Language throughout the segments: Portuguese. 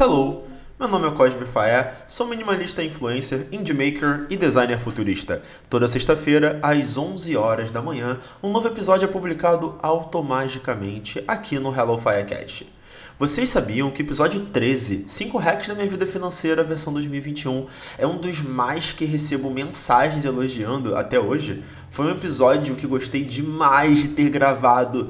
Hello! Meu nome é Cosme Faé, sou minimalista influencer, indie maker e designer futurista. Toda sexta-feira, às 11 horas da manhã, um novo episódio é publicado automaticamente aqui no Hello Firecast. Vocês sabiam que o episódio 13, 5 hacks da minha vida financeira versão 2021, é um dos mais que recebo mensagens elogiando até hoje? Foi um episódio que gostei demais de ter gravado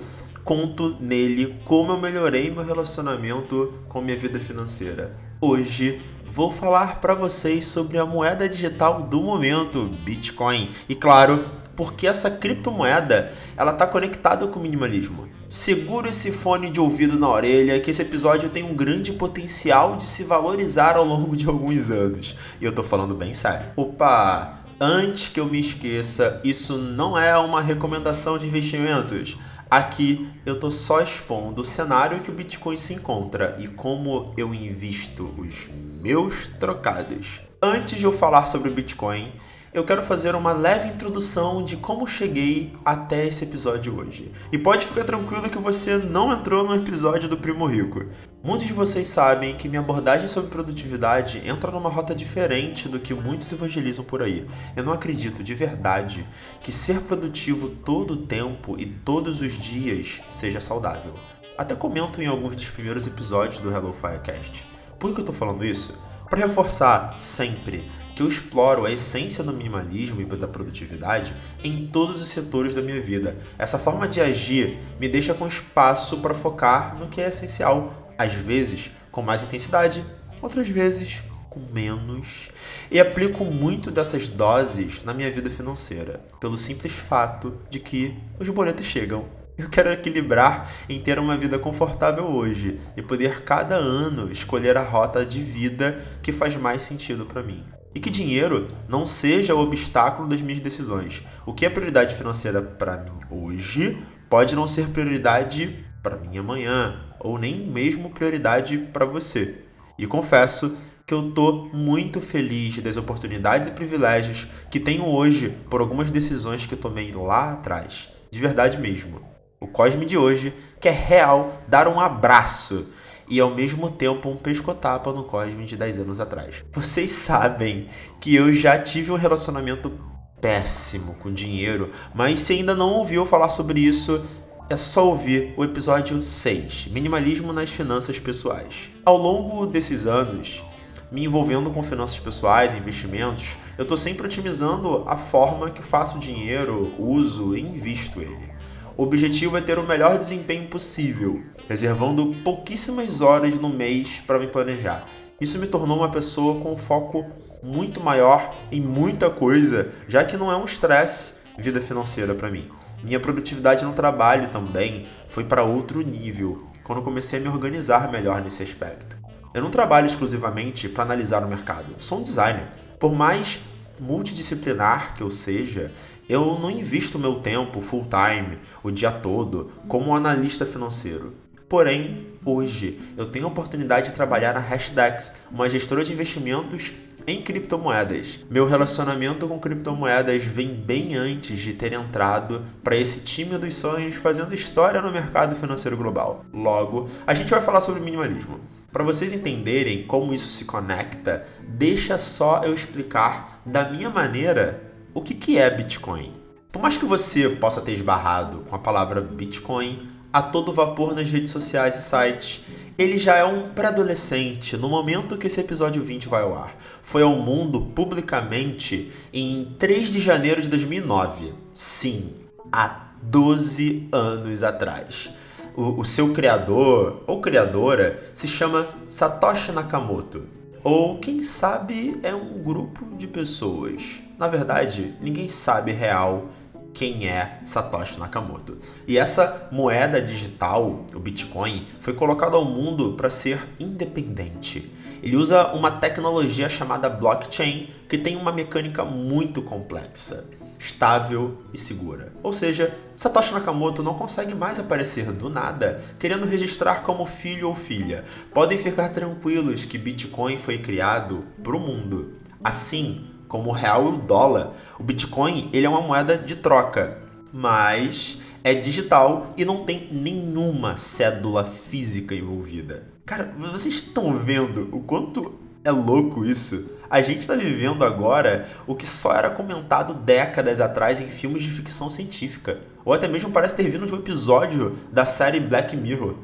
conto nele como eu melhorei meu relacionamento com minha vida financeira. Hoje vou falar para vocês sobre a moeda digital do momento, Bitcoin. E claro, porque essa criptomoeda ela está conectada com o minimalismo. Segura esse fone de ouvido na orelha que esse episódio tem um grande potencial de se valorizar ao longo de alguns anos. E eu tô falando bem sério. Opa, antes que eu me esqueça, isso não é uma recomendação de investimentos. Aqui eu estou só expondo o cenário que o Bitcoin se encontra e como eu invisto os meus trocados. Antes de eu falar sobre o Bitcoin, eu quero fazer uma leve introdução de como cheguei até esse episódio hoje. E pode ficar tranquilo que você não entrou no episódio do Primo Rico. Muitos de vocês sabem que minha abordagem sobre produtividade entra numa rota diferente do que muitos evangelizam por aí. Eu não acredito de verdade que ser produtivo todo o tempo e todos os dias seja saudável. Até comento em alguns dos primeiros episódios do Hello Firecast. Por que eu tô falando isso? Para reforçar sempre que eu exploro a essência do minimalismo e da produtividade em todos os setores da minha vida. Essa forma de agir me deixa com espaço para focar no que é essencial, às vezes com mais intensidade, outras vezes com menos. E aplico muito dessas doses na minha vida financeira, pelo simples fato de que os boletos chegam eu quero equilibrar em ter uma vida confortável hoje e poder cada ano escolher a rota de vida que faz mais sentido para mim. E que dinheiro não seja o obstáculo das minhas decisões. O que é prioridade financeira para mim hoje pode não ser prioridade para mim amanhã, ou nem mesmo prioridade para você. E confesso que eu tô muito feliz das oportunidades e privilégios que tenho hoje por algumas decisões que tomei lá atrás. De verdade mesmo. O Cosme de hoje quer real dar um abraço e ao mesmo tempo um pescotapa no Cosme de 10 anos atrás. Vocês sabem que eu já tive um relacionamento péssimo com dinheiro, mas se ainda não ouviu falar sobre isso, é só ouvir o episódio 6, Minimalismo nas Finanças Pessoais. Ao longo desses anos, me envolvendo com finanças pessoais, investimentos, eu estou sempre otimizando a forma que faço dinheiro, uso e invisto ele. O objetivo é ter o melhor desempenho possível, reservando pouquíssimas horas no mês para me planejar. Isso me tornou uma pessoa com foco muito maior em muita coisa, já que não é um estresse vida financeira para mim. Minha produtividade no trabalho também foi para outro nível quando comecei a me organizar melhor nesse aspecto. Eu não trabalho exclusivamente para analisar o mercado, sou um designer. Por mais multidisciplinar que eu seja, eu não invisto meu tempo full time, o dia todo, como analista financeiro. Porém, hoje eu tenho a oportunidade de trabalhar na Hashdex, uma gestora de investimentos em criptomoedas. Meu relacionamento com criptomoedas vem bem antes de ter entrado para esse time dos sonhos fazendo história no mercado financeiro global. Logo, a gente vai falar sobre minimalismo. Para vocês entenderem como isso se conecta, deixa só eu explicar da minha maneira o que, que é Bitcoin. Por mais que você possa ter esbarrado com a palavra Bitcoin a todo vapor nas redes sociais e sites, ele já é um pré-adolescente no momento que esse episódio 20 vai ao ar. Foi ao mundo publicamente em 3 de janeiro de 2009. Sim, há 12 anos atrás o, o seu criador ou criadora se chama Satoshi Nakamoto. Ou quem sabe é um grupo de pessoas. Na verdade, ninguém sabe real quem é Satoshi Nakamoto. E essa moeda digital, o Bitcoin, foi colocado ao mundo para ser independente. Ele usa uma tecnologia chamada blockchain que tem uma mecânica muito complexa estável e segura. Ou seja, Satoshi Nakamoto não consegue mais aparecer do nada querendo registrar como filho ou filha. Podem ficar tranquilos que Bitcoin foi criado para o mundo. Assim como o real e o dólar, o Bitcoin ele é uma moeda de troca, mas é digital e não tem nenhuma cédula física envolvida. Cara, vocês estão vendo o quanto é louco isso? A gente está vivendo agora o que só era comentado décadas atrás em filmes de ficção científica. Ou até mesmo parece ter vindo de um episódio da série Black Mirror.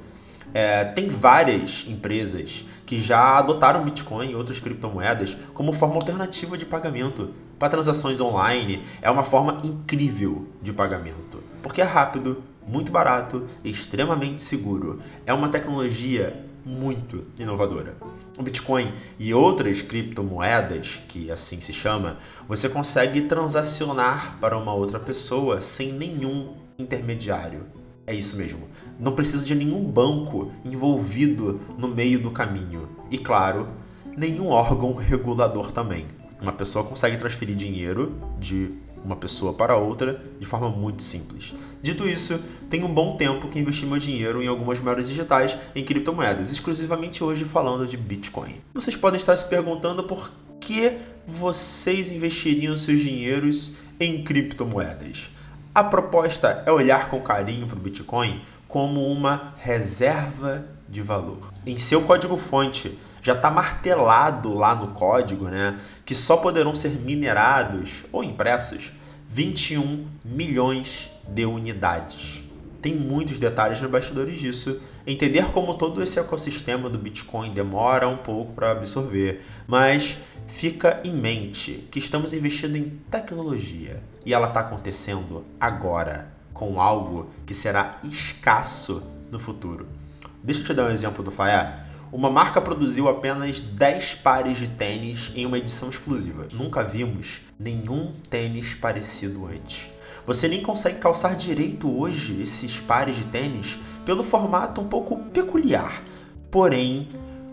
É, tem várias empresas que já adotaram Bitcoin e outras criptomoedas como forma alternativa de pagamento. Para transações online, é uma forma incrível de pagamento, porque é rápido, muito barato e extremamente seguro. É uma tecnologia muito inovadora. O Bitcoin e outras criptomoedas, que assim se chama, você consegue transacionar para uma outra pessoa sem nenhum intermediário. É isso mesmo. Não precisa de nenhum banco envolvido no meio do caminho. E claro, nenhum órgão regulador também. Uma pessoa consegue transferir dinheiro de uma pessoa para outra de forma muito simples. Dito isso, tem um bom tempo que investi meu dinheiro em algumas moedas digitais em criptomoedas, exclusivamente hoje falando de Bitcoin. Vocês podem estar se perguntando por que vocês investiriam seus dinheiros em criptomoedas. A proposta é olhar com carinho para o Bitcoin como uma reserva de valor. Em seu código-fonte, já está martelado lá no código, né, que só poderão ser minerados ou impressos 21 milhões de unidades. Tem muitos detalhes nos bastidores disso. Entender como todo esse ecossistema do Bitcoin demora um pouco para absorver, mas fica em mente que estamos investindo em tecnologia e ela está acontecendo agora com algo que será escasso no futuro. Deixa eu te dar um exemplo do Fayá uma marca produziu apenas 10 pares de tênis em uma edição exclusiva. Nunca vimos nenhum tênis parecido antes. Você nem consegue calçar direito hoje esses pares de tênis pelo formato um pouco peculiar. Porém,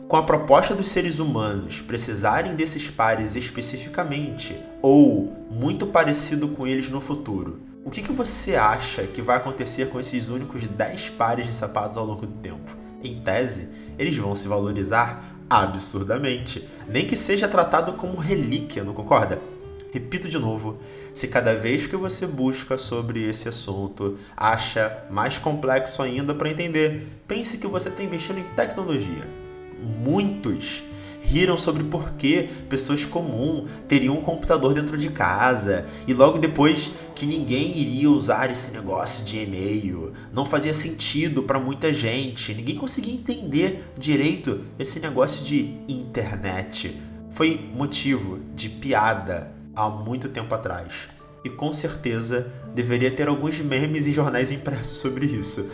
com a proposta dos seres humanos precisarem desses pares especificamente, ou muito parecido com eles no futuro, o que, que você acha que vai acontecer com esses únicos 10 pares de sapatos ao longo do tempo? Em tese, eles vão se valorizar absurdamente, nem que seja tratado como relíquia, não concorda? Repito de novo, se cada vez que você busca sobre esse assunto acha mais complexo ainda para entender, pense que você está investindo em tecnologia. Muitos riram sobre por que pessoas comuns teriam um computador dentro de casa e logo depois que ninguém iria usar esse negócio de e-mail. Não fazia sentido para muita gente, ninguém conseguia entender direito esse negócio de internet. Foi motivo de piada há muito tempo atrás. E com certeza deveria ter alguns memes e jornais impressos sobre isso.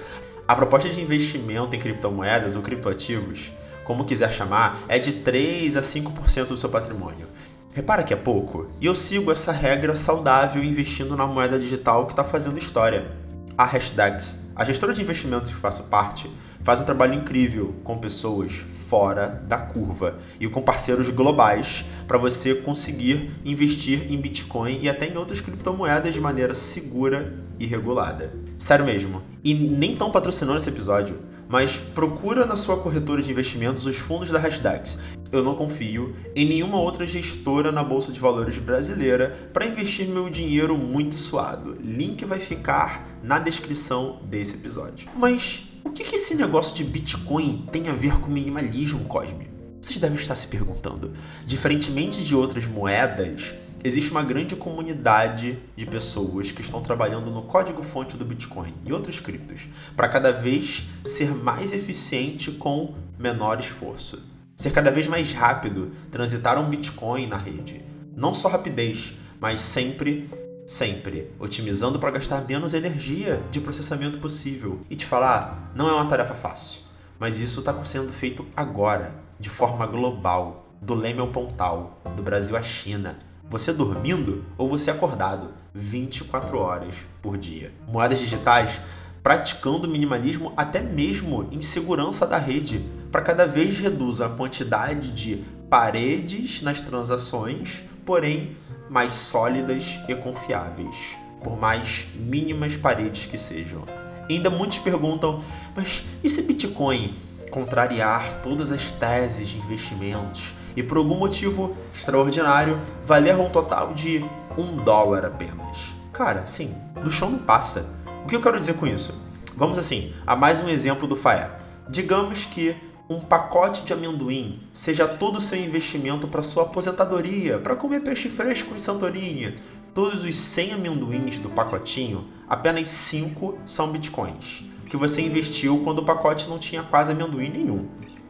A proposta de investimento em criptomoedas ou criptoativos como quiser chamar, é de 3 a 5% do seu patrimônio. Repara que é pouco, e eu sigo essa regra saudável investindo na moeda digital que está fazendo história. A Hashtags, a gestora de investimentos que faço parte, faz um trabalho incrível com pessoas fora da curva e com parceiros globais para você conseguir investir em Bitcoin e até em outras criptomoedas de maneira segura e regulada. Sério mesmo. E nem tão patrocinando esse episódio, mas procura na sua corretora de investimentos os fundos da Hashdax. Eu não confio em nenhuma outra gestora na bolsa de valores brasileira para investir meu dinheiro muito suado. Link vai ficar na descrição desse episódio. Mas o que, que esse negócio de Bitcoin tem a ver com minimalismo, Cosme? Vocês devem estar se perguntando. Diferentemente de outras moedas, existe uma grande comunidade de pessoas que estão trabalhando no código-fonte do Bitcoin e outros criptos para cada vez ser mais eficiente com menor esforço. Ser cada vez mais rápido transitar um Bitcoin na rede. Não só rapidez, mas sempre, sempre otimizando para gastar menos energia de processamento possível. E te falar, não é uma tarefa fácil, mas isso está sendo feito agora, de forma global, do Leme ao Pontal, do Brasil à China, você dormindo ou você acordado 24 horas por dia. Moedas digitais praticando minimalismo até mesmo em segurança da rede, para cada vez reduz a quantidade de paredes nas transações, porém mais sólidas e confiáveis, por mais mínimas paredes que sejam. Ainda muitos perguntam, mas e se Bitcoin contrariar todas as teses de investimentos e por algum motivo extraordinário valer um total de um dólar apenas. Cara, sim, do chão não passa. O que eu quero dizer com isso? Vamos assim, a mais um exemplo do FAE. Digamos que um pacote de amendoim seja todo o seu investimento para sua aposentadoria, para comer peixe fresco em Santorini. Todos os 100 amendoins do pacotinho, apenas 5 são bitcoins, que você investiu quando o pacote não tinha quase amendoim nenhum.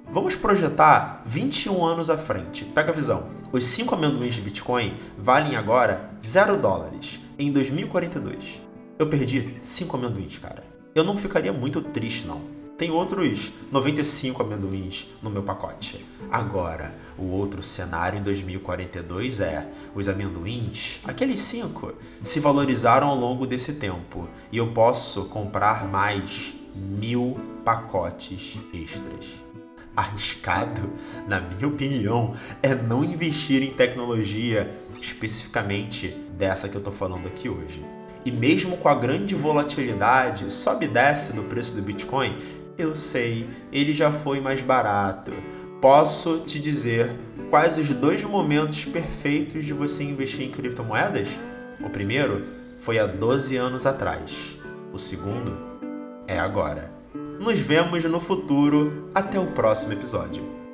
Vamos projetar 21 anos à frente. Pega a visão. Os 5 amendoins de Bitcoin valem agora 0 dólares em 2042. Eu perdi 5 amendoins, cara. Eu não ficaria muito triste, não. Tem outros 95 amendoins no meu pacote. Agora, o outro cenário em 2042 é: os amendoins, aqueles 5, se valorizaram ao longo desse tempo e eu posso comprar mais mil pacotes extras. Arriscado, na minha opinião, é não investir em tecnologia especificamente dessa que eu tô falando aqui hoje. E mesmo com a grande volatilidade, sobe e desce do preço do Bitcoin, eu sei, ele já foi mais barato. Posso te dizer quais os dois momentos perfeitos de você investir em criptomoedas? O primeiro foi há 12 anos atrás. O segundo é agora. Nos vemos no futuro. Até o próximo episódio.